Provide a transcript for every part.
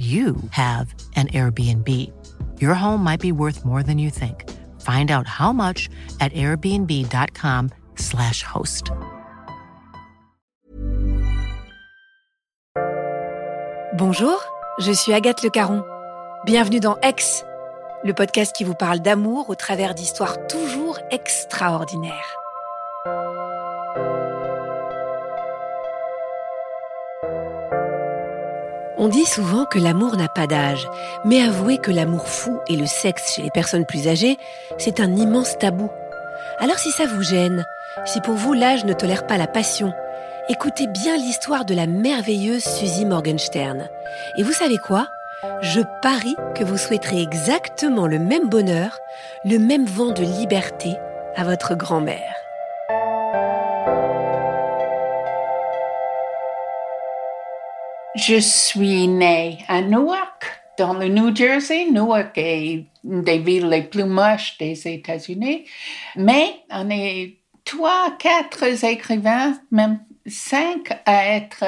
you have an Airbnb. Your home might be worth more than you think. Find out how much at airbnb.com/slash host. Bonjour, je suis Agathe Le Caron. Bienvenue dans Ex, le podcast qui vous parle d'amour au travers d'histoires toujours extraordinaires. On dit souvent que l'amour n'a pas d'âge, mais avouez que l'amour fou et le sexe chez les personnes plus âgées, c'est un immense tabou. Alors si ça vous gêne, si pour vous l'âge ne tolère pas la passion, écoutez bien l'histoire de la merveilleuse Suzy Morgenstern. Et vous savez quoi? Je parie que vous souhaiterez exactement le même bonheur, le même vent de liberté à votre grand-mère. Je suis née à Newark, dans le New Jersey. Newark est une des villes les plus moches des États-Unis. Mais on est trois, quatre écrivains, même cinq à être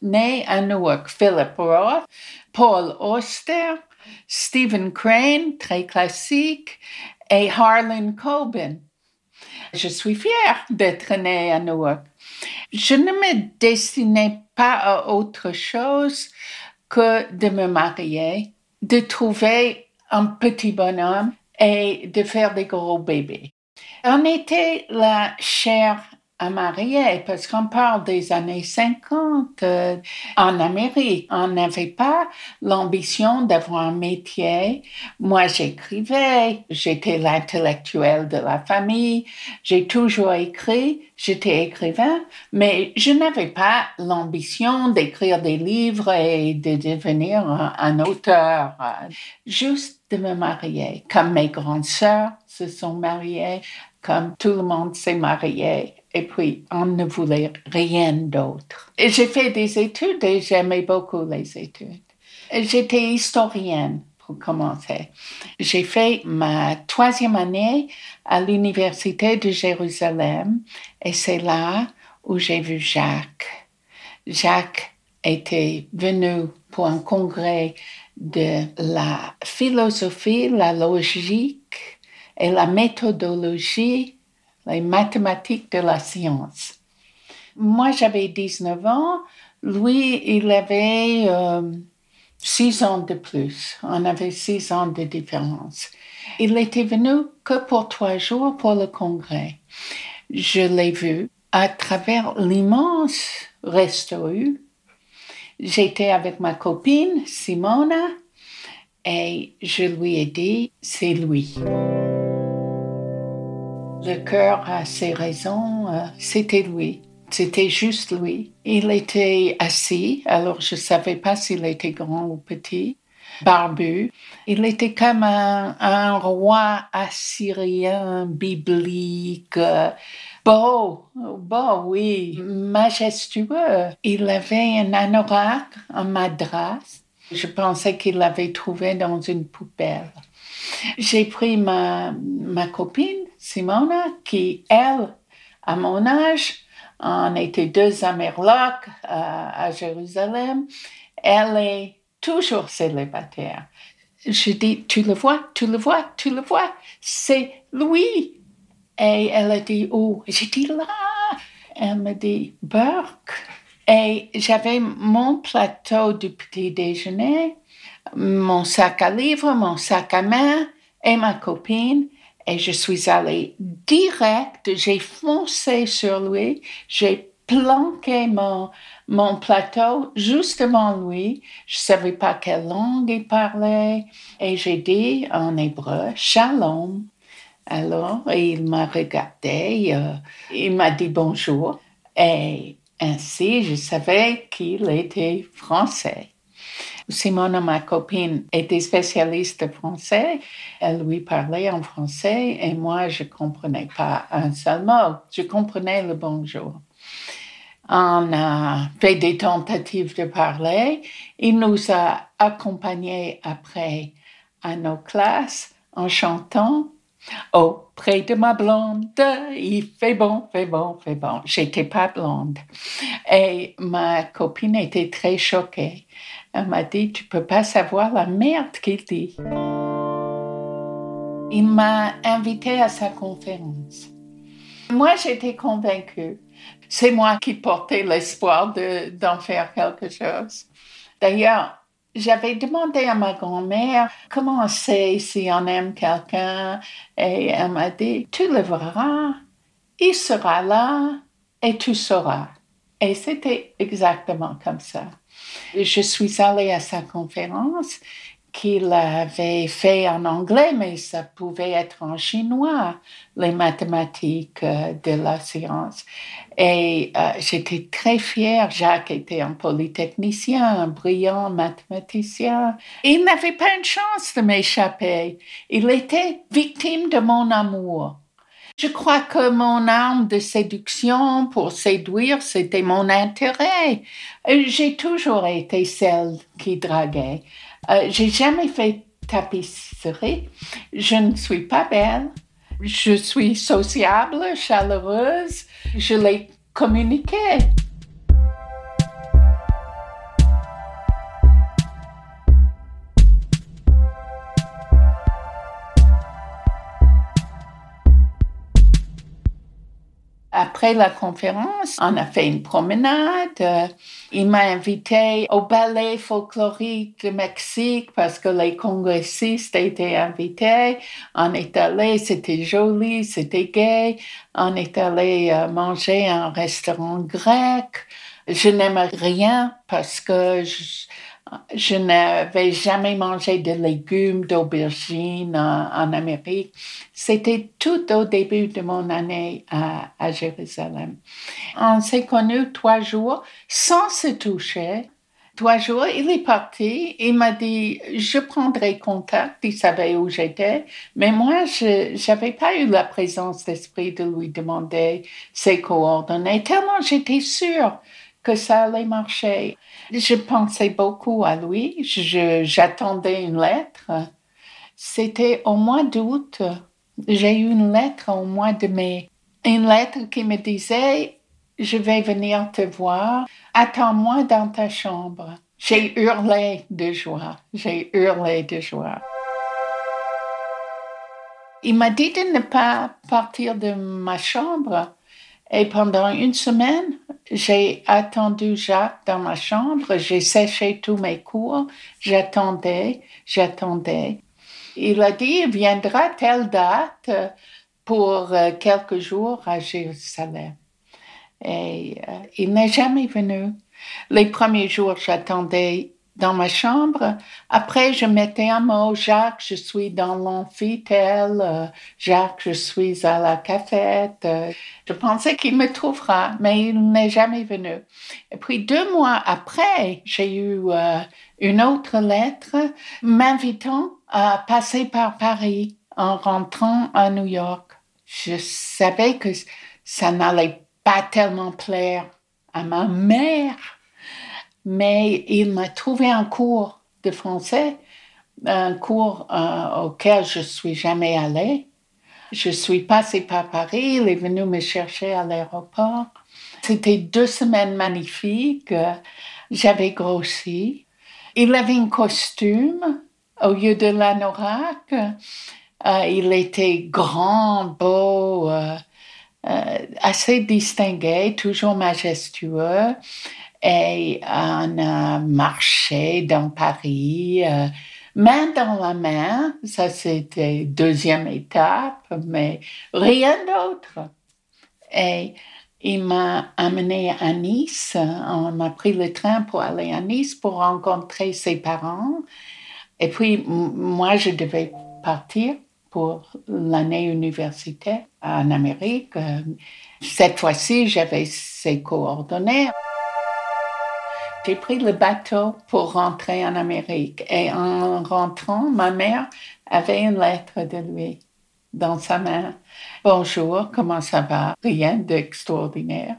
nés à Newark. Philip Roth, Paul Auster, Stephen Crane, très classique, et Harlan Coben. Je suis fière d'être née à Newark. Je ne me destinais pas à autre chose que de me marier, de trouver un petit bonhomme et de faire des gros bébés. On était la chair à marier parce qu'on parle des années 50 euh, en Amérique. On n'avait pas l'ambition d'avoir un métier. Moi, j'écrivais, j'étais l'intellectuel de la famille, j'ai toujours écrit, j'étais écrivain, mais je n'avais pas l'ambition d'écrire des livres et de devenir un, un auteur. Juste de me marier, comme mes grandes sœurs se sont mariées, comme tout le monde s'est marié et puis on ne voulait rien d'autre. J'ai fait des études et j'aimais beaucoup les études. J'étais historienne pour commencer. J'ai fait ma troisième année à l'Université de Jérusalem et c'est là où j'ai vu Jacques. Jacques était venu pour un congrès de la philosophie, la logique et la méthodologie les mathématiques de la science. Moi, j'avais 19 ans. Lui, il avait euh, six ans de plus. On avait six ans de différence. Il était venu que pour trois jours pour le congrès. Je l'ai vu à travers l'immense restaurant. J'étais avec ma copine Simona et je lui ai dit, c'est lui. Le cœur a ses raisons, euh, c'était lui. C'était juste lui. Il était assis, alors je ne savais pas s'il était grand ou petit, barbu. Il était comme un, roi assyrien biblique, beau, beau, oui, majestueux. Il avait un anorak, un madras. Je pensais qu'il l'avait trouvé dans une poubelle. J'ai pris ma, ma copine, Simona, qui, elle, à mon âge, on était deux à, à Jérusalem. Elle est toujours célibataire. Je dis, tu le vois, tu le vois, tu le vois, c'est lui. Et elle a dit, où? J'ai dit, là. Elle me dit, Burke. Et j'avais mon plateau du petit déjeuner, mon sac à livres, mon sac à main et ma copine. Et je suis allée direct, j'ai foncé sur lui, j'ai planqué mon, mon plateau juste devant lui. Je ne savais pas quelle langue il parlait. Et j'ai dit en hébreu, Shalom. Alors, il m'a regardé, euh, il m'a dit bonjour. Et ainsi, je savais qu'il était français. Simona, ma copine, était spécialiste français. Elle lui parlait en français et moi, je comprenais pas un seul mot. Je comprenais le bonjour. On a fait des tentatives de parler. Il nous a accompagnés après à nos classes en chantant Auprès de ma blonde, il fait bon, fait bon, fait bon. J'étais pas blonde. Et ma copine était très choquée. Elle m'a dit, tu peux pas savoir la merde qu'il dit. Il m'a invité à sa conférence. Moi, j'étais convaincue. C'est moi qui portais l'espoir d'en faire quelque chose. D'ailleurs, j'avais demandé à ma grand-mère comment c'est si on aime quelqu'un? Et elle m'a dit, tu le verras, il sera là et tu sauras. Et c'était exactement comme ça. Je suis allée à sa conférence qu'il avait fait en anglais, mais ça pouvait être en chinois, les mathématiques euh, de la science. Et euh, j'étais très fière. Jacques était un polytechnicien, un brillant mathématicien. Il n'avait pas une chance de m'échapper. Il était victime de mon amour. Je crois que mon arme de séduction pour séduire, c'était mon intérêt. J'ai toujours été celle qui draguait. Euh, j'ai jamais fait tapisserie. Je ne suis pas belle. Je suis sociable, chaleureuse. Je l'ai communiqué. Après la conférence, on a fait une promenade. Il m'a invité au ballet folklorique du Mexique parce que les congressistes étaient invités. On est allé, c'était joli, c'était gai. On est allé euh, manger à un restaurant grec. Je n'aime rien parce que je, je n'avais jamais mangé de légumes, d'aubergines en, Amérique. C'était tout au début de mon année à, Jérusalem. On s'est connus trois jours sans se toucher. Trois jours, il est parti. Il m'a dit, je prendrai contact. Il savait où j'étais. Mais moi, je n'avais pas eu la présence d'esprit de lui demander ses coordonnées, tellement j'étais sûre que ça allait marcher. Je pensais beaucoup à lui. J'attendais une lettre. C'était au mois d'août. J'ai eu une lettre au mois de mai. Une lettre qui me disait Je vais venir te voir. Attends-moi dans ta chambre. J'ai hurlé de joie. J'ai hurlé de joie. Il m'a dit de ne pas partir de ma chambre. Et pendant une semaine, j'ai attendu Jacques dans ma chambre, j'ai séché tous mes cours, j'attendais, j'attendais. Il a dit, il viendra telle date pour euh, quelques jours à Jérusalem. Et euh, il n'est jamais venu. Les premiers jours, j'attendais dans ma chambre. Après, je mettais un mot, Jacques, je suis dans l'amphithéâtre, euh, Jacques, je suis à la cafette. Euh, je pensais qu'il me trouvera, mais il n'est jamais venu. Et puis deux mois après, j'ai eu euh, une autre lettre m'invitant à passer par Paris en rentrant à New York. Je savais que ça n'allait pas tellement plaire à ma mère mais il m'a trouvé un cours de français, un cours euh, auquel je suis jamais allée. Je suis passée par Paris, il est venu me chercher à l'aéroport. C'était deux semaines magnifiques. J'avais grossi. Il avait un costume au lieu de l'anorak. Euh, il était grand, beau, euh, assez distingué, toujours majestueux. Et on a marché dans Paris, euh, main dans la main. Ça, c'était deuxième étape, mais rien d'autre. Et il m'a amené à Nice. On m'a pris le train pour aller à Nice pour rencontrer ses parents. Et puis, moi, je devais partir pour l'année universitaire en Amérique. Cette fois-ci, j'avais ses coordonnées. J'ai pris le bateau pour rentrer en Amérique et en rentrant, ma mère avait une lettre de lui dans sa main. Bonjour, comment ça va? Rien d'extraordinaire.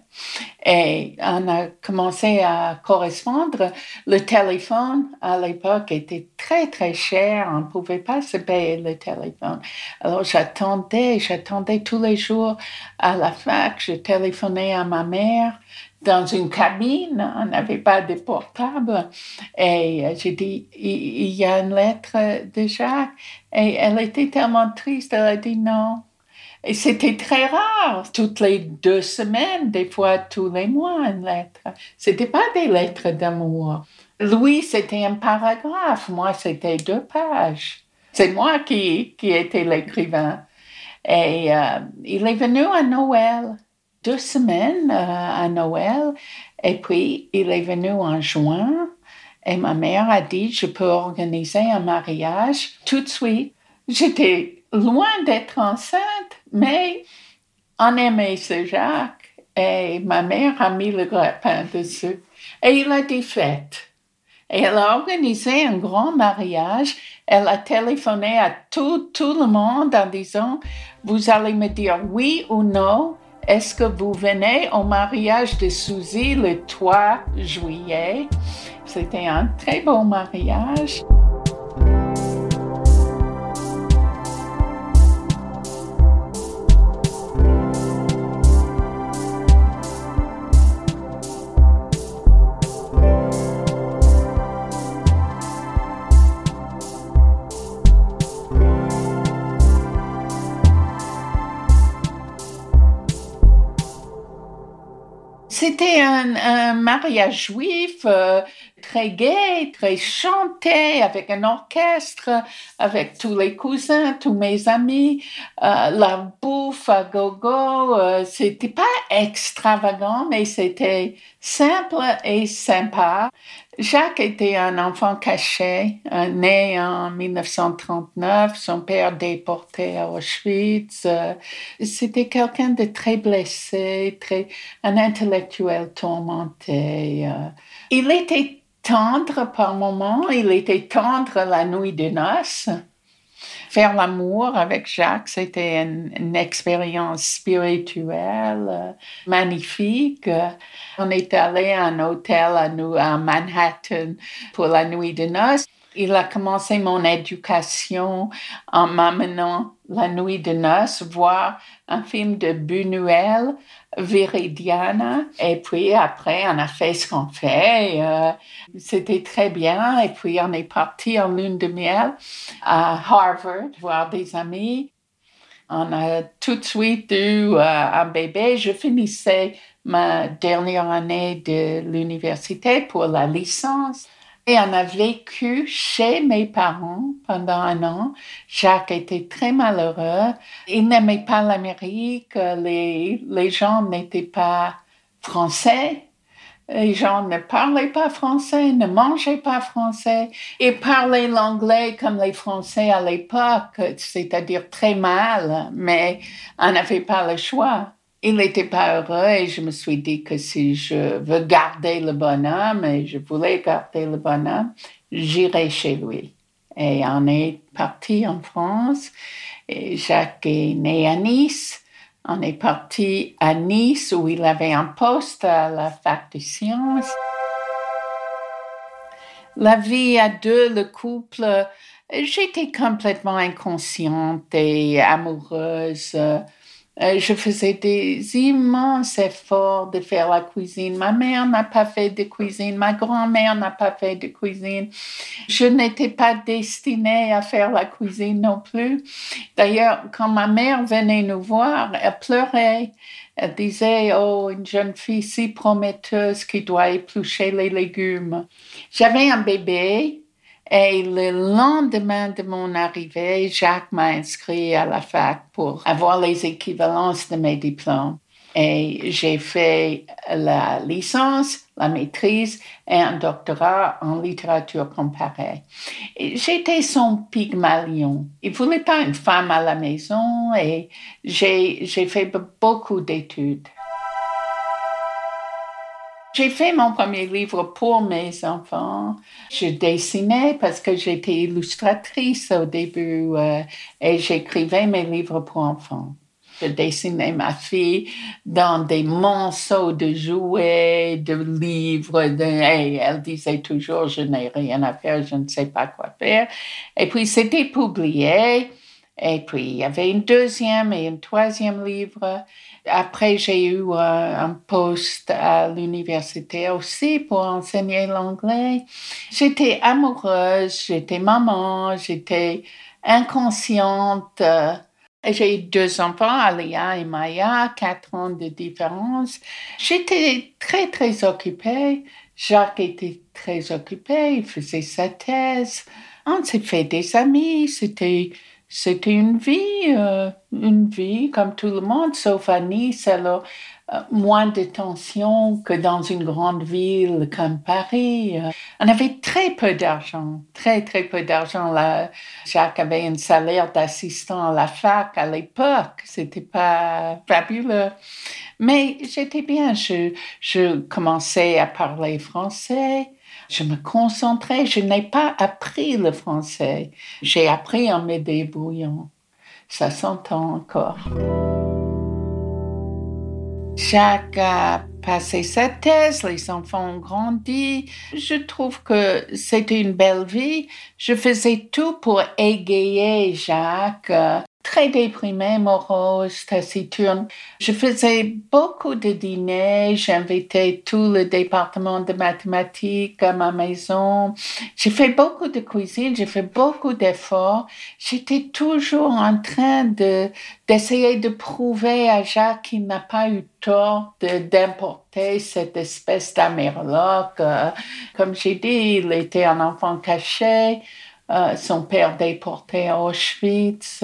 Et on a commencé à correspondre. Le téléphone, à l'époque, était très, très cher. On ne pouvait pas se payer le téléphone. Alors, j'attendais, j'attendais tous les jours à la fac. Je téléphonais à ma mère dans une cabine, on n'avait pas de portable. Et euh, j'ai dit, il y a une lettre de Jacques. Et elle était tellement triste, elle a dit non. Et c'était très rare, toutes les deux semaines, des fois tous les mois, une lettre. C'était pas des lettres d'amour. Lui, c'était un paragraphe, moi, c'était deux pages. C'est moi qui, qui étais l'écrivain. Et euh, il est venu à Noël deux semaines euh, à Noël. Et puis, il est venu en juin. Et ma mère a dit, je peux organiser un mariage tout de suite. J'étais loin d'être enceinte, mais on aimait ce Jacques. Et ma mère a mis le grappin dessus. Et il a dit fête. Et elle a organisé un grand mariage. Elle a téléphoné à tout, tout le monde en disant, vous allez me dire oui ou non est-ce que vous venez au mariage de Suzy le 3 juillet? C'était un très beau mariage. C'était un, mariage juif euh, très gai, très chanté, avec un orchestre, avec tous les cousins, tous mes amis, euh, la bouffe à gogo. Euh, c'était pas extravagant, mais c'était simple et sympa. Jacques était un enfant caché, né en 1939, son père déporté à Auschwitz. C'était quelqu'un de très blessé, très, un intellectuel tourmenté. Il était tendre par moments, il était tendre la nuit de noces. Faire l'amour avec Jacques, c'était une, expérience spirituelle euh, magnifique. On est allé à un hôtel à, à Manhattan pour la nuit de noces. Il a commencé mon éducation en m'amenant la nuit de noces voir un film de Buñuel, Viridiana. Et puis après, on a fait ce qu'on fait. Euh, c'était très bien. Et puis on est parti en lune de miel à Harvard voir des amis. On a tout de suite eu euh, un bébé. Je finissais ma dernière année de l'université pour la licence. Et on a vécu chez mes parents pendant un an. Jacques était très malheureux. Il n'aimait pas l'Amérique. Les, les gens n'étaient pas français. Les gens ne parlaient pas français, ne mangeaient pas français. Ils parlaient l'anglais comme les Français à l'époque, c'est-à-dire très mal, mais on n'avait pas le choix il n'était pas heureux et je me suis dit que si je veux garder le bonhomme et je voulais garder le bonhomme, j'irai chez lui. Et on est parti en France Jacques est né à Nice. On est parti à Nice où il avait un poste à la fac de sciences. La vie à deux, le couple, j'étais complètement inconsciente et amoureuse euh, je faisais des immenses efforts de faire la cuisine. Ma mère n'a pas fait de cuisine, ma grand-mère n'a pas fait de cuisine. Je n'étais pas destinée à faire la cuisine non plus. D'ailleurs, quand ma mère venait nous voir, elle pleurait. Elle disait, oh, une jeune fille si prometteuse qui doit éplucher les légumes. J'avais un bébé et le lendemain de mon arrivée, Jacques m'a inscrit à la fac pour avoir les équivalences de mes diplômes. Et j'ai fait la licence, la maîtrise et un doctorat en littérature comparée. J'étais son pygmalion. Il voulait pas une femme à la maison et j'ai fait beaucoup d'études. J'ai fait mon premier livre pour mes enfants. Je dessinais parce que j'étais illustratrice au début euh, et j'écrivais mes livres pour enfants. Je dessinais ma fille dans des monceaux de jouets, de livres. Elle disait toujours, je n'ai rien à faire, je ne sais pas quoi faire. Et puis c'était publié. Et puis il y avait un deuxième et un troisième livre. Après, j'ai eu un poste à l'université aussi pour enseigner l'anglais. J'étais amoureuse, j'étais maman, j'étais inconsciente. J'ai eu deux enfants, Alia et Maya, quatre ans de différence. J'étais très, très occupée. Jacques était très occupé, il faisait sa thèse. On s'est fait des amis, c'était c'était une vie, euh, une vie comme tout le monde, sauf à Nice, alors euh, moins de tension que dans une grande ville comme Paris. Euh, on avait très peu d'argent, très très peu d'argent. Jacques avait un salaire d'assistant à la fac à l'époque, c'était pas fabuleux. Mais j'étais bien, je, je commençais à parler français. Je me concentrais, je n'ai pas appris le français. J'ai appris en me débrouillant. Ça s'entend encore. Jacques a passé sa thèse, les enfants ont grandi. Je trouve que c'était une belle vie. Je faisais tout pour égayer Jacques très déprimée, morose, taciturne. Je faisais beaucoup de dîners, j'invitais tout le département de mathématiques à ma maison. J'ai fait beaucoup de cuisine, j'ai fait beaucoup d'efforts. J'étais toujours en train de, d'essayer de prouver à Jacques qu'il n'a pas eu tort d'importer cette espèce d'amerloc. Euh, comme j'ai dit, il était un enfant caché. Euh, son père déporté à Auschwitz.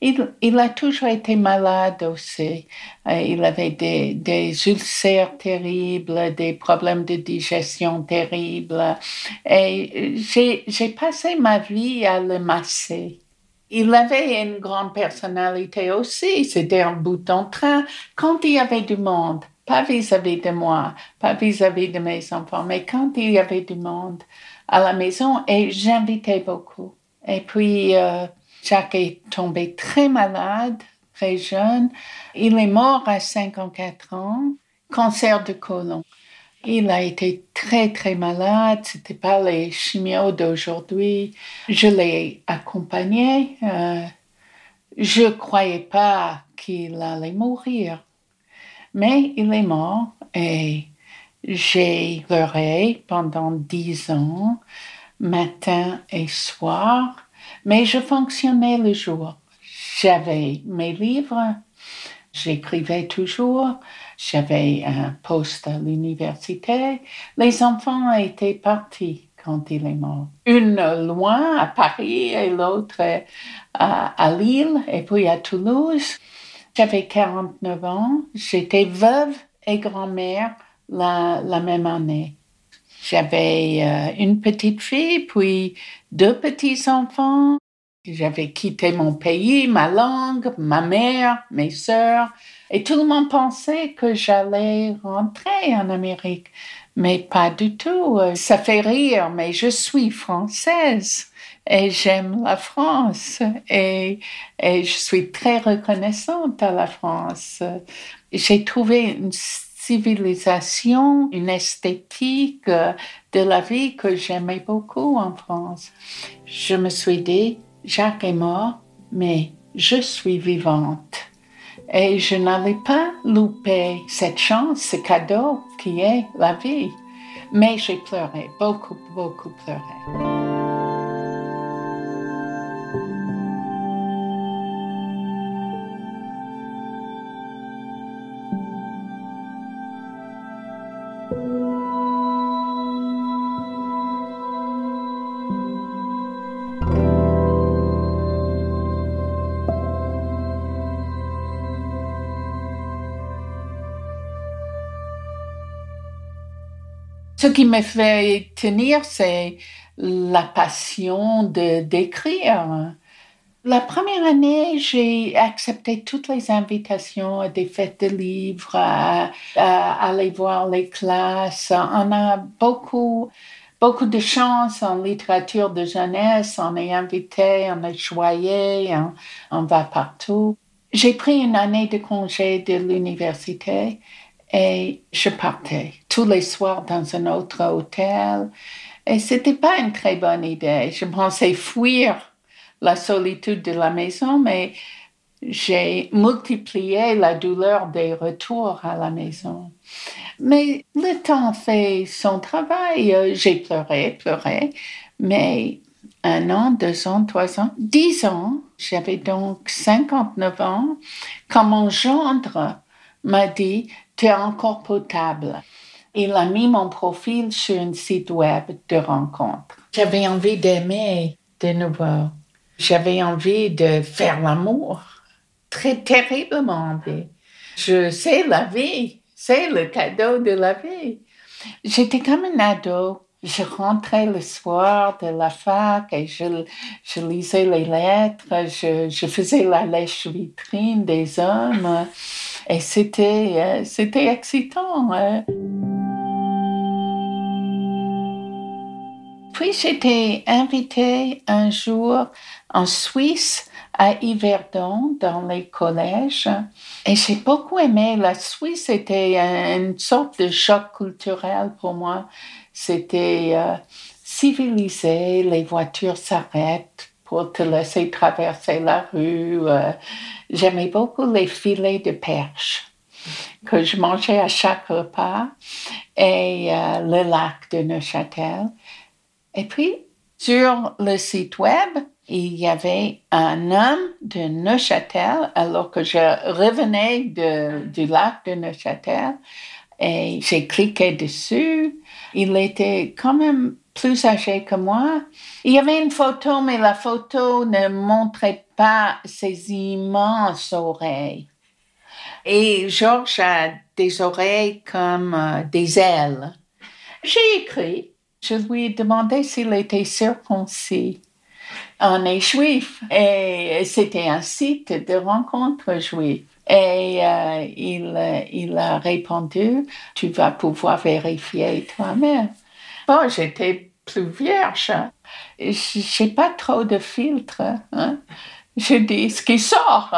il, a toujours été malade aussi. Euh, il avait des, ulcères terribles, des problèmes de digestion terribles. Et j'ai passé ma vie à le masser. Il avait une grande personnalité aussi. C'était un bout en train. Quand il y avait du monde, pas vis-à-vis -vis de moi, pas vis-à-vis -vis de mes enfants, mais quand il y avait du monde, à la maison et j'invitais beaucoup. Et puis, euh, Jacques est tombé très malade, très jeune. Il est mort à 54 ans, cancer de côlon. Il a été très, très malade. C'était pas les chimios d'aujourd'hui. Je l'ai accompagné. Euh, je croyais pas qu'il allait mourir. Mais il est mort et j'ai pleuré pendant dix ans, matin et soir, mais je fonctionnais le jour. J'avais mes livres, j'écrivais toujours, j'avais un poste à l'université. Les enfants étaient partis quand il est mort. Une loin à Paris et l'autre à, à Lille et puis à Toulouse. J'avais 49 ans, j'étais veuve et grand-mère la, même année. J'avais euh, une petite fille, puis deux petits-enfants. J'avais quitté mon pays, ma langue, ma mère, mes sœurs, et tout le monde pensait que j'allais rentrer en Amérique. Mais pas du tout. Ça fait rire, mais je suis française et j'aime la France et, et je suis très reconnaissante à la France. J'ai trouvé une civilisation, une esthétique euh, de la vie que j'aimais beaucoup en France. Je me suis dit, Jacques est mort, mais je suis vivante. Et je n'allais pas louper cette chance, ce cadeau qui est la vie. Mais j'ai pleuré, beaucoup, beaucoup pleuré. Ce qui me fait tenir, c'est la passion de d'écrire. La première année, j'ai accepté toutes les invitations à des fêtes de livres, à, aller voir les classes. On a beaucoup, beaucoup de chance en littérature de jeunesse. On est invité, on est choyé, on, va partout. J'ai pris une année de congé de l'université et je partais tous les soirs dans un autre hôtel. Et c'était pas une très bonne idée. Je pensais fuir la solitude de la maison, mais j'ai multiplié la douleur des retours à la maison. Mais le temps fait son travail. J'ai pleuré, pleuré, mais un an, deux ans, trois ans, dix ans, j'avais donc 59 ans, quand mon gendre m'a dit, tu es encore potable. Il a mis mon profil sur un site web de rencontre. J'avais envie d'aimer de nouveau. J'avais envie de faire l'amour, très terriblement envie. Je sais la vie, c'est le cadeau de la vie. J'étais comme un ado. Je rentrais le soir de la fac et je, lisais les lettres, je faisais la lèche vitrine des hommes et c'était, euh, c'était excitant. Hein. Puis j'étais invitée un jour en Suisse à Yverdon dans les collèges et j'ai beaucoup aimé. La Suisse était une sorte de choc culturel pour moi. C'était euh, civilisé, les voitures s'arrêtent pour te laisser traverser la rue. Euh, j'aimais beaucoup les filets de perche que je mangeais à chaque repas et euh, le lac de Neuchâtel. Et puis, sur le site web, il y avait un homme de Neuchâtel, alors que je revenais du lac de Neuchâtel, et j'ai cliqué dessus. Il était quand même plus âgé que moi. Il y avait une photo, mais la photo ne montrait pas ses immenses oreilles. Et Georges a des oreilles comme euh, des ailes. J'ai écrit je lui ai demandé s'il était circoncis. On est juif et c'était un site de rencontre juif. Et euh, il, il a répondu, tu vas pouvoir vérifier toi-même. Bon, j'étais plus vierge. J'ai pas trop de filtre. Hein. Je dis ce qui sort.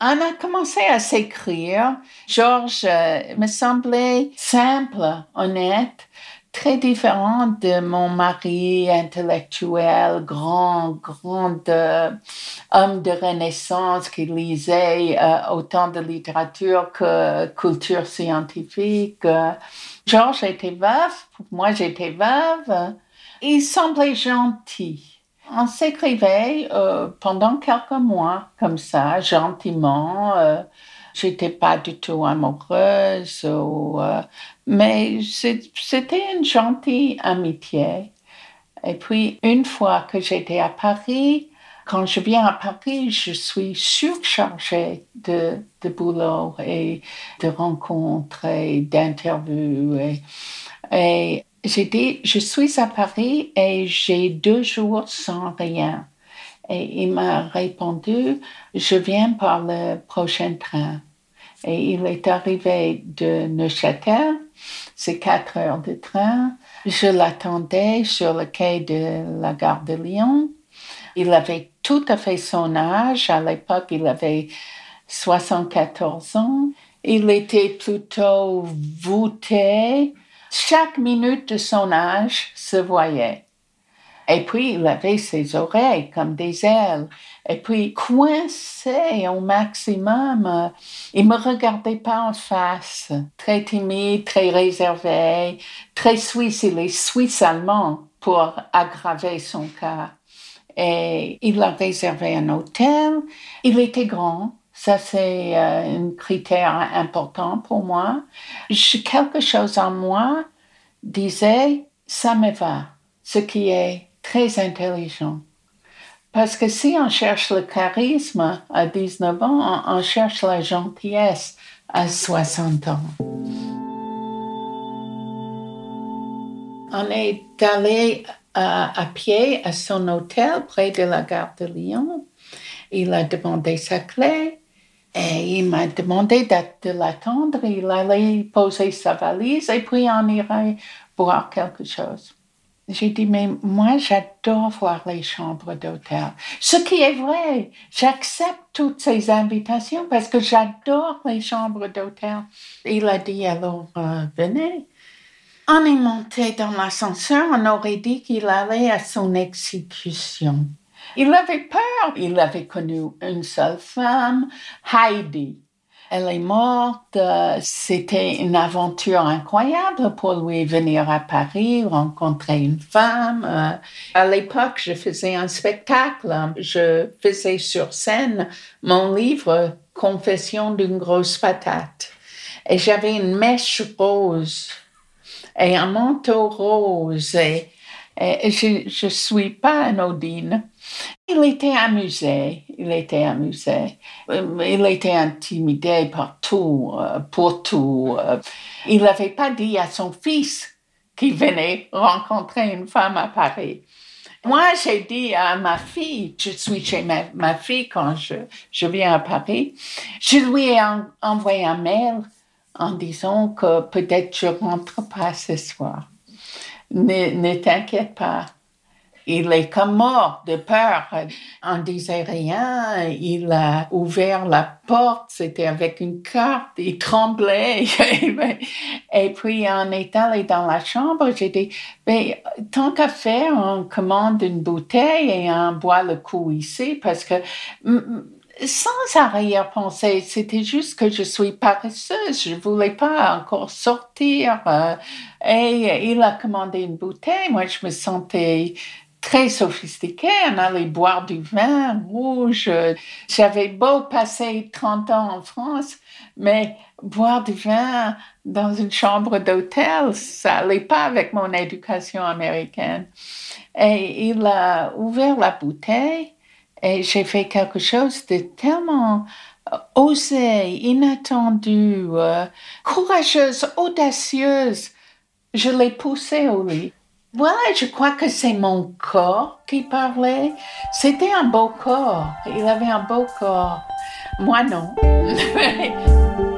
On a commencé à s'écrire. Georges euh, me semblait simple, honnête très différent de mon mari intellectuel, grand, grand euh, homme de Renaissance qui lisait euh, autant de littérature que culture scientifique. Georges était veuf, moi j'étais veuve. Il semblait gentil. On s'écrivait euh, pendant quelques mois comme ça, gentiment. J'étais pas du tout amoureuse, euh, mais c'était une gentille amitié. Et puis, une fois que j'étais à Paris, quand je viens à Paris, je suis surchargée de, de boulot et de rencontres et d'interviews. Et, et j'ai dit, je suis à Paris et j'ai deux jours sans rien. Et il m'a répondu, je viens par le prochain train. Et il est arrivé de Neuchâtel, c'est quatre heures de train. Je l'attendais sur le quai de la gare de Lyon. Il avait tout à fait son âge. À l'époque, il avait 74 ans. Il était plutôt voûté. Chaque minute de son âge se voyait. Et puis, il avait ses oreilles comme des ailes. Et puis, coincé au maximum, il me regardait pas en face. Très timide, très réservé, très suisse. Il est suisse-allemand pour aggraver son cas. Et il a réservé un hôtel. Il était grand. Ça, c'est euh, un critère important pour moi. quelque chose en moi disait, ça me va, ce qui est très intelligent. Parce que si on cherche le charisme à 19 ans, on, cherche la gentillesse à 60 ans. On est allé à pied à son hôtel près de la gare de Lyon. Il a demandé sa clé et il m'a demandé de l'attendre. Il allait poser sa valise et puis on irait boire quelque chose. J'ai dit, mais moi, j'adore voir les chambres d'hôtel. Ce qui est vrai, j'accepte toutes ces invitations parce que j'adore les chambres d'hôtel. Il a dit, alors, euh, venez. On est monté dans l'ascenseur, on aurait dit qu'il allait à son exécution. Il avait peur. Il avait connu une seule femme, Heidi. Elle est morte. C'était une aventure incroyable pour lui venir à Paris, rencontrer une femme. À l'époque, je faisais un spectacle. Je faisais sur scène mon livre Confession d'une grosse patate. Et j'avais une mèche rose et un manteau rose. Et, je ne suis pas anodine. Il était amusé, il était amusé. Il était intimidé par tout, euh, pour tout. Euh. Il n'avait pas dit à son fils qu'il venait rencontrer une femme à Paris. Moi, j'ai dit à ma fille, je suis chez ma, fille quand je, je, viens à Paris, je lui ai envoyé un mail en disant que peut-être je rentre pas ce soir. Ne t'inquiète pas. Il est comme mort de peur. On disait rien. Il a ouvert la porte. C'était avec une carte. Il tremblait. Et puis, on est allé dans la chambre. J'ai dit, mais tant qu'à faire, on commande une bouteille et on boit le coup ici parce que sans arrière-pensée, c'était juste que je suis paresseuse, je voulais pas encore sortir. Et il a commandé une bouteille, moi je me sentais très sophistiquée, on allait boire du vin rouge. J'avais beau passer 30 ans en France, mais boire du vin dans une chambre d'hôtel, ça allait pas avec mon éducation américaine. Et il a ouvert la bouteille et j'ai fait quelque chose de tellement euh, osé, inattendu, euh, courageuse, audacieuse. Je l'ai poussé au lit. Voilà, je crois que c'est mon corps qui parlait. C'était un beau corps. Il avait un beau corps. Moi, non.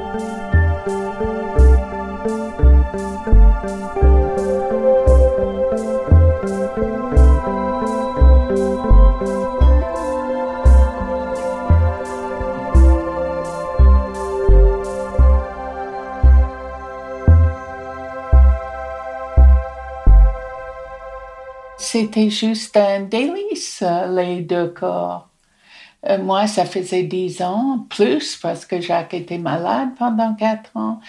juste un délice, les deux corps. Euh, moi, ça faisait dix ans, plus, parce que Jacques était malade pendant quatre ans.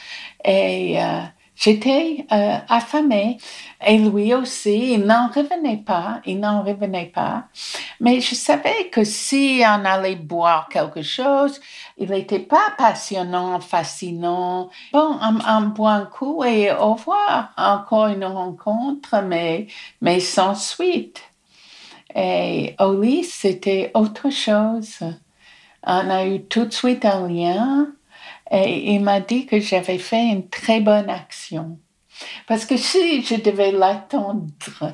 Et euh, J'étais euh, affamée et lui aussi, il n'en revenait pas, il n'en revenait pas. Mais je savais que si on allait boire quelque chose, il n'était pas passionnant, fascinant. Bon, on, boit un coup et au revoir, encore une rencontre, mais, mais sans suite. Et au lit, c'était autre chose. On a eu tout de suite un lien et il m'a dit que j'avais fait une très bonne action. Parce que si je devais l'attendre, euh,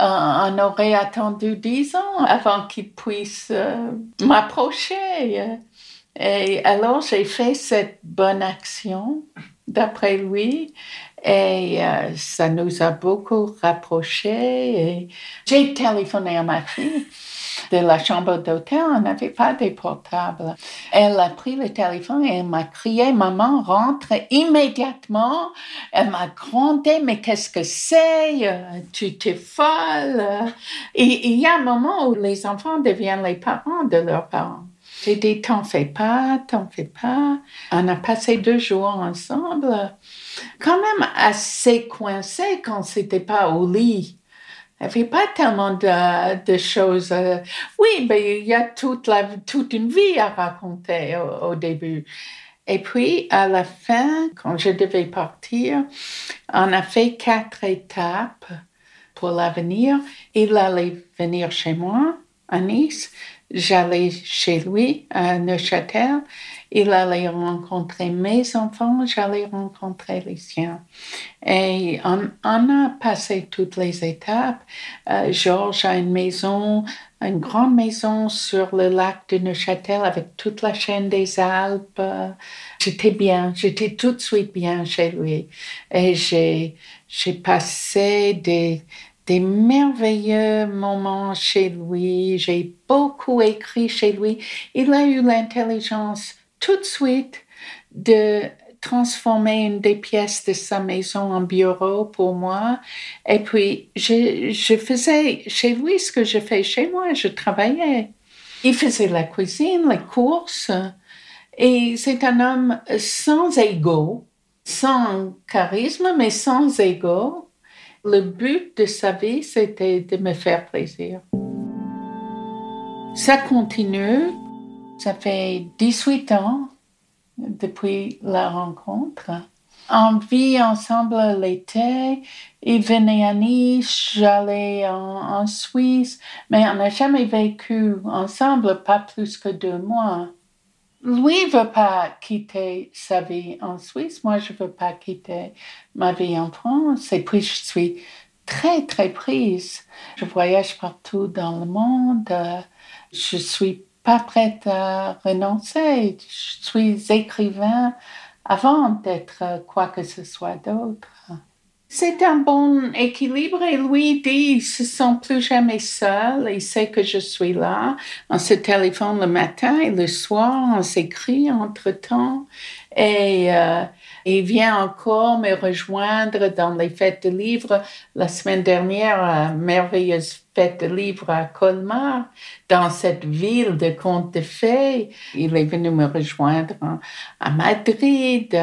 on aurait attendu dix ans avant qu'il puisse euh, m'approcher. Et alors j'ai fait cette bonne action, d'après lui, et euh, ça nous a beaucoup rapprochés. J'ai téléphoné à ma fille de la chambre d'hôtel, on n'avait pas de portable. Elle a pris le téléphone et elle m'a crié, maman, rentre immédiatement. Elle m'a grondé, mais qu'est-ce que c'est? Tu t'es folle. Et il y a un moment où les enfants deviennent les parents de leurs parents. J'ai dit, t'en fais pas, t'en fais pas. On a passé deux jours ensemble. Quand même assez coincé quand c'était pas au lit. Il n'y avait pas tellement de, choses. Euh, oui, mais il y a toute, la, toute une vie à raconter au, début. Et puis, à la fin, quand je devais partir, on a fait quatre étapes pour l'avenir. Il allait venir chez moi à Nice. J'allais chez lui à Neuchâtel. Il allait rencontrer mes enfants, j'allais rencontrer les siens. Et on, a passé toutes les étapes. Euh, Georges a une maison, une grande maison sur le lac de Neuchâtel avec toute la chaîne des Alpes. J'étais bien, j'étais tout de suite bien chez lui. Et j'ai, j'ai passé des, des merveilleux moments chez lui. J'ai beaucoup écrit chez lui. Il a eu l'intelligence tout de suite de transformer une des pièces de sa maison en bureau pour moi. Et puis, je, faisais chez lui ce que je fais chez moi. Je travaillais. Il faisait la cuisine, les courses. Et c'est un homme sans ego, sans charisme, mais sans ego. Le but de sa vie, c'était de me faire plaisir. Ça continue. Ça fait 18 ans depuis la rencontre. On vit ensemble l'été. Il venait à Nice, j'allais en, Suisse, mais on n'a jamais vécu ensemble, pas plus que deux mois. Lui veut pas quitter sa vie en Suisse, moi je veux pas quitter ma vie en France. Et puis je suis très très prise. Je voyage partout dans le monde. Je suis pas prête à renoncer. Je suis écrivain avant d'être quoi que ce soit d'autre. C'est un bon équilibre et lui dit, il se sent plus jamais seul, il sait que je suis là. On se téléphone le matin et le soir, on s'écrit entre-temps et euh, il vient encore me rejoindre dans les fêtes de livres. La semaine dernière, merveilleuse fête de livres à Colmar, dans cette ville de contes de fées. Il est venu me rejoindre à Madrid,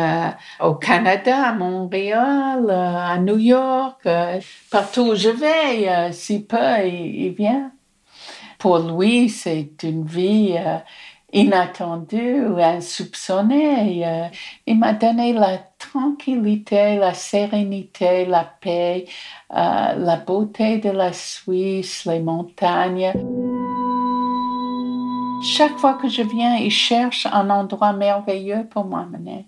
au Canada, à Montréal, à New York, partout où je vais, euh, si peu, il, vient. Pour lui, c'est une vie euh, inattendu ou insoupçonné. Euh, il m'a donné la tranquillité, la sérénité, la paix, euh, la beauté de la Suisse, les montagnes. Chaque fois que je viens, il cherche un endroit merveilleux pour m'amener.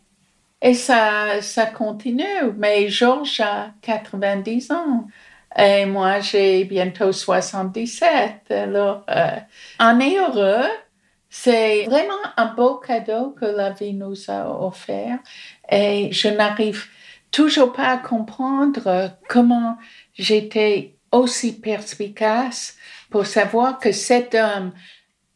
Et ça, ça continue. Mais Georges a 90 ans. Et moi, j'ai bientôt 77. Alors, euh, on est heureux c'est vraiment un beau cadeau que la vie nous a offert et je n'arrive toujours pas à comprendre comment j'étais aussi perspicace pour savoir que cet homme,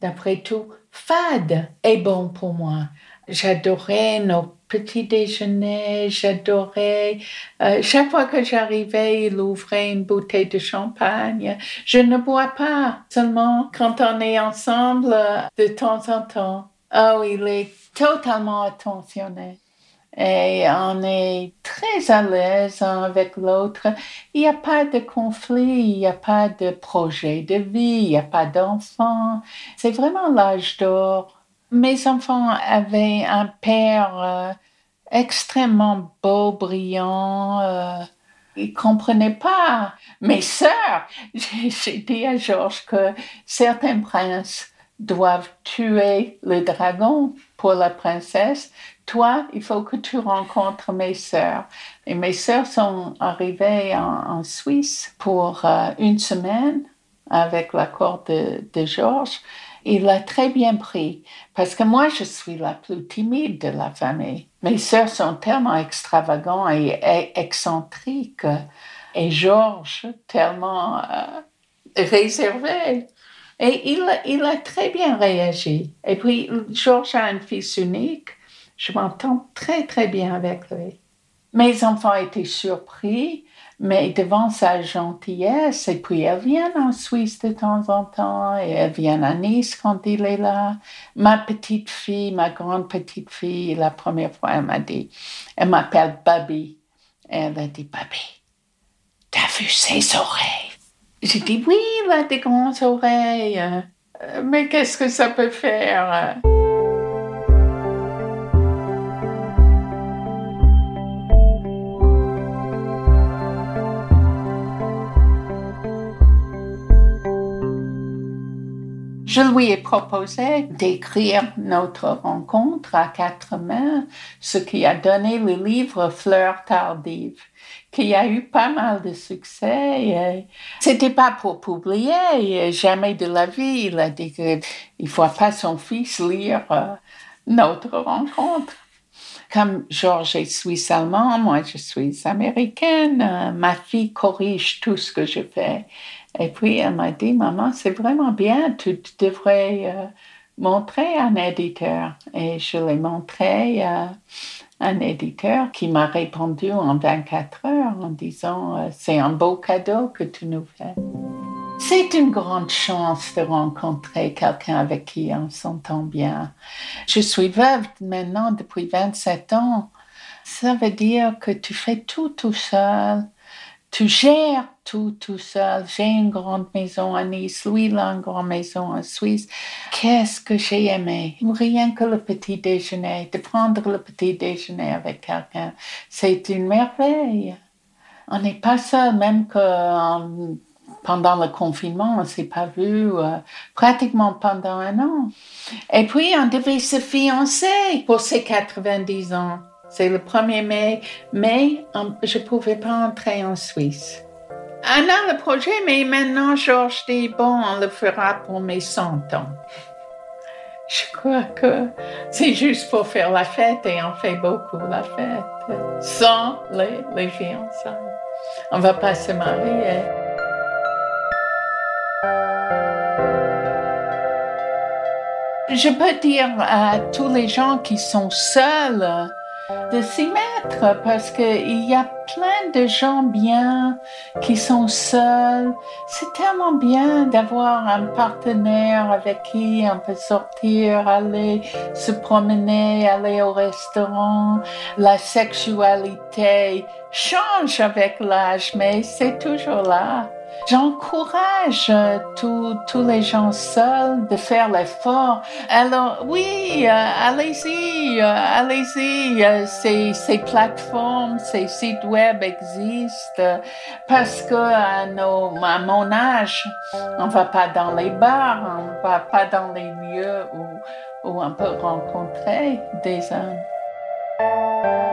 d'après tout, fade, est bon pour moi. J'adorais nos petit déjeuner, j'adorais. Euh, chaque fois que j'arrivais, il ouvrait une bouteille de champagne. Je ne bois pas, seulement quand on est ensemble de temps en temps. Oh, il est totalement attentionné. Et on est très à l'aise avec l'autre. Il n'y a pas de conflit, il n'y a pas de projet de vie, il n'y a pas d'enfant. C'est vraiment l'âge d'or mes enfants avaient un père euh, extrêmement beau, brillant. Euh, ils comprenaient pas. Mes sœurs, j'ai dit à Georges que certains princes doivent tuer le dragon pour la princesse. Toi, il faut que tu rencontres mes sœurs. Et mes sœurs sont arrivées en, Suisse pour euh, une semaine avec l'accord de, de Georges il l'a très bien pris parce que moi, je suis la plus timide de la famille. Mes sœurs sont tellement extravagants et, excentriques et Georges tellement euh, réservé. Et il, il a très bien réagi. Et puis, Georges a un fils unique. Je m'entends très, très bien avec lui. Mes enfants étaient surpris mais devant sa gentillesse, et puis elle vient en Suisse de temps en temps, et elle vient à Nice quand il est là. Ma petite fille, ma grande petite fille, la première fois, elle m'a dit, elle m'appelle Baby. elle a dit, Baby, t'as vu ses oreilles? J'ai dit, oui, il a des grandes oreilles. Euh, mais qu'est-ce que ça peut faire? Je lui ai proposé d'écrire notre rencontre à quatre mains, ce qui a donné le livre Fleurs tardives qui a eu pas mal de succès. C'était pas pour publier, jamais de la vie. Il a dit qu'il faut pas son fils lire euh, notre rencontre. Comme Georges est suisse-allemand, moi je suis américaine, euh, ma fille corrige tout ce que je fais. Et puis elle m'a dit, maman, c'est vraiment bien, tu devrais euh, montrer un éditeur. Et je l'ai montré un éditeur qui m'a répondu en 24 heures en disant euh, c'est un beau cadeau que tu nous fais. C'est une grande chance de rencontrer quelqu'un avec qui on s'entend bien. Je suis veuve maintenant depuis 27 ans. Ça veut dire que tu fais tout tout seul. Tu gères tout tout seul. J'ai une grande maison à Nice, lui a une grande maison en Suisse. Qu'est-ce que j'ai aimé? Rien que le petit déjeuner, de prendre le petit déjeuner avec quelqu'un, c'est une merveille. On n'est pas seul, même que pendant le confinement, on ne s'est pas vu euh, pratiquement pendant un an. Et puis, on devait se fiancer pour ses 90 ans. C'est le 1er mai, mais je ne pouvais pas entrer en Suisse. On a le projet, mais maintenant Georges dit, bon, on le fera pour mes 100 ans. Je crois que c'est juste pour faire la fête et on fait beaucoup la fête sans les, les fiançailles. On ne va pas se marier. Je peux dire à tous les gens qui sont seuls, de s'y mettre parce qu'il y a plein de gens bien qui sont seuls. C'est tellement bien d'avoir un partenaire avec qui on peut sortir, aller se promener, aller au restaurant. La sexualité change avec l'âge, mais c'est toujours là. J'encourage euh, tous les gens seuls de faire l'effort. Alors oui, euh, allez-y, euh, allez-y. ces, plateformes, ces sites web existent parce que mon âge, on va pas dans les bars, on va pas dans les lieux où on peut rencontrer des hommes.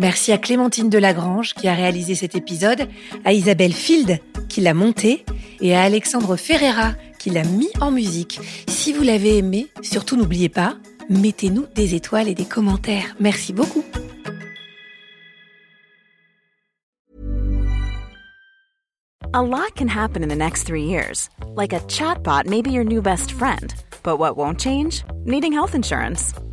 Merci à Clémentine Delagrange qui a réalisé cet épisode, à Isabelle Field qui l'a monté et à Alexandre Ferreira qui l'a mis en musique. Si vous l'avez aimé, surtout n'oubliez pas, mettez-nous des étoiles et des commentaires. Merci beaucoup. A lot can happen in the next three years. Like a chatbot may be your new best friend. But what won't change? Needing health insurance.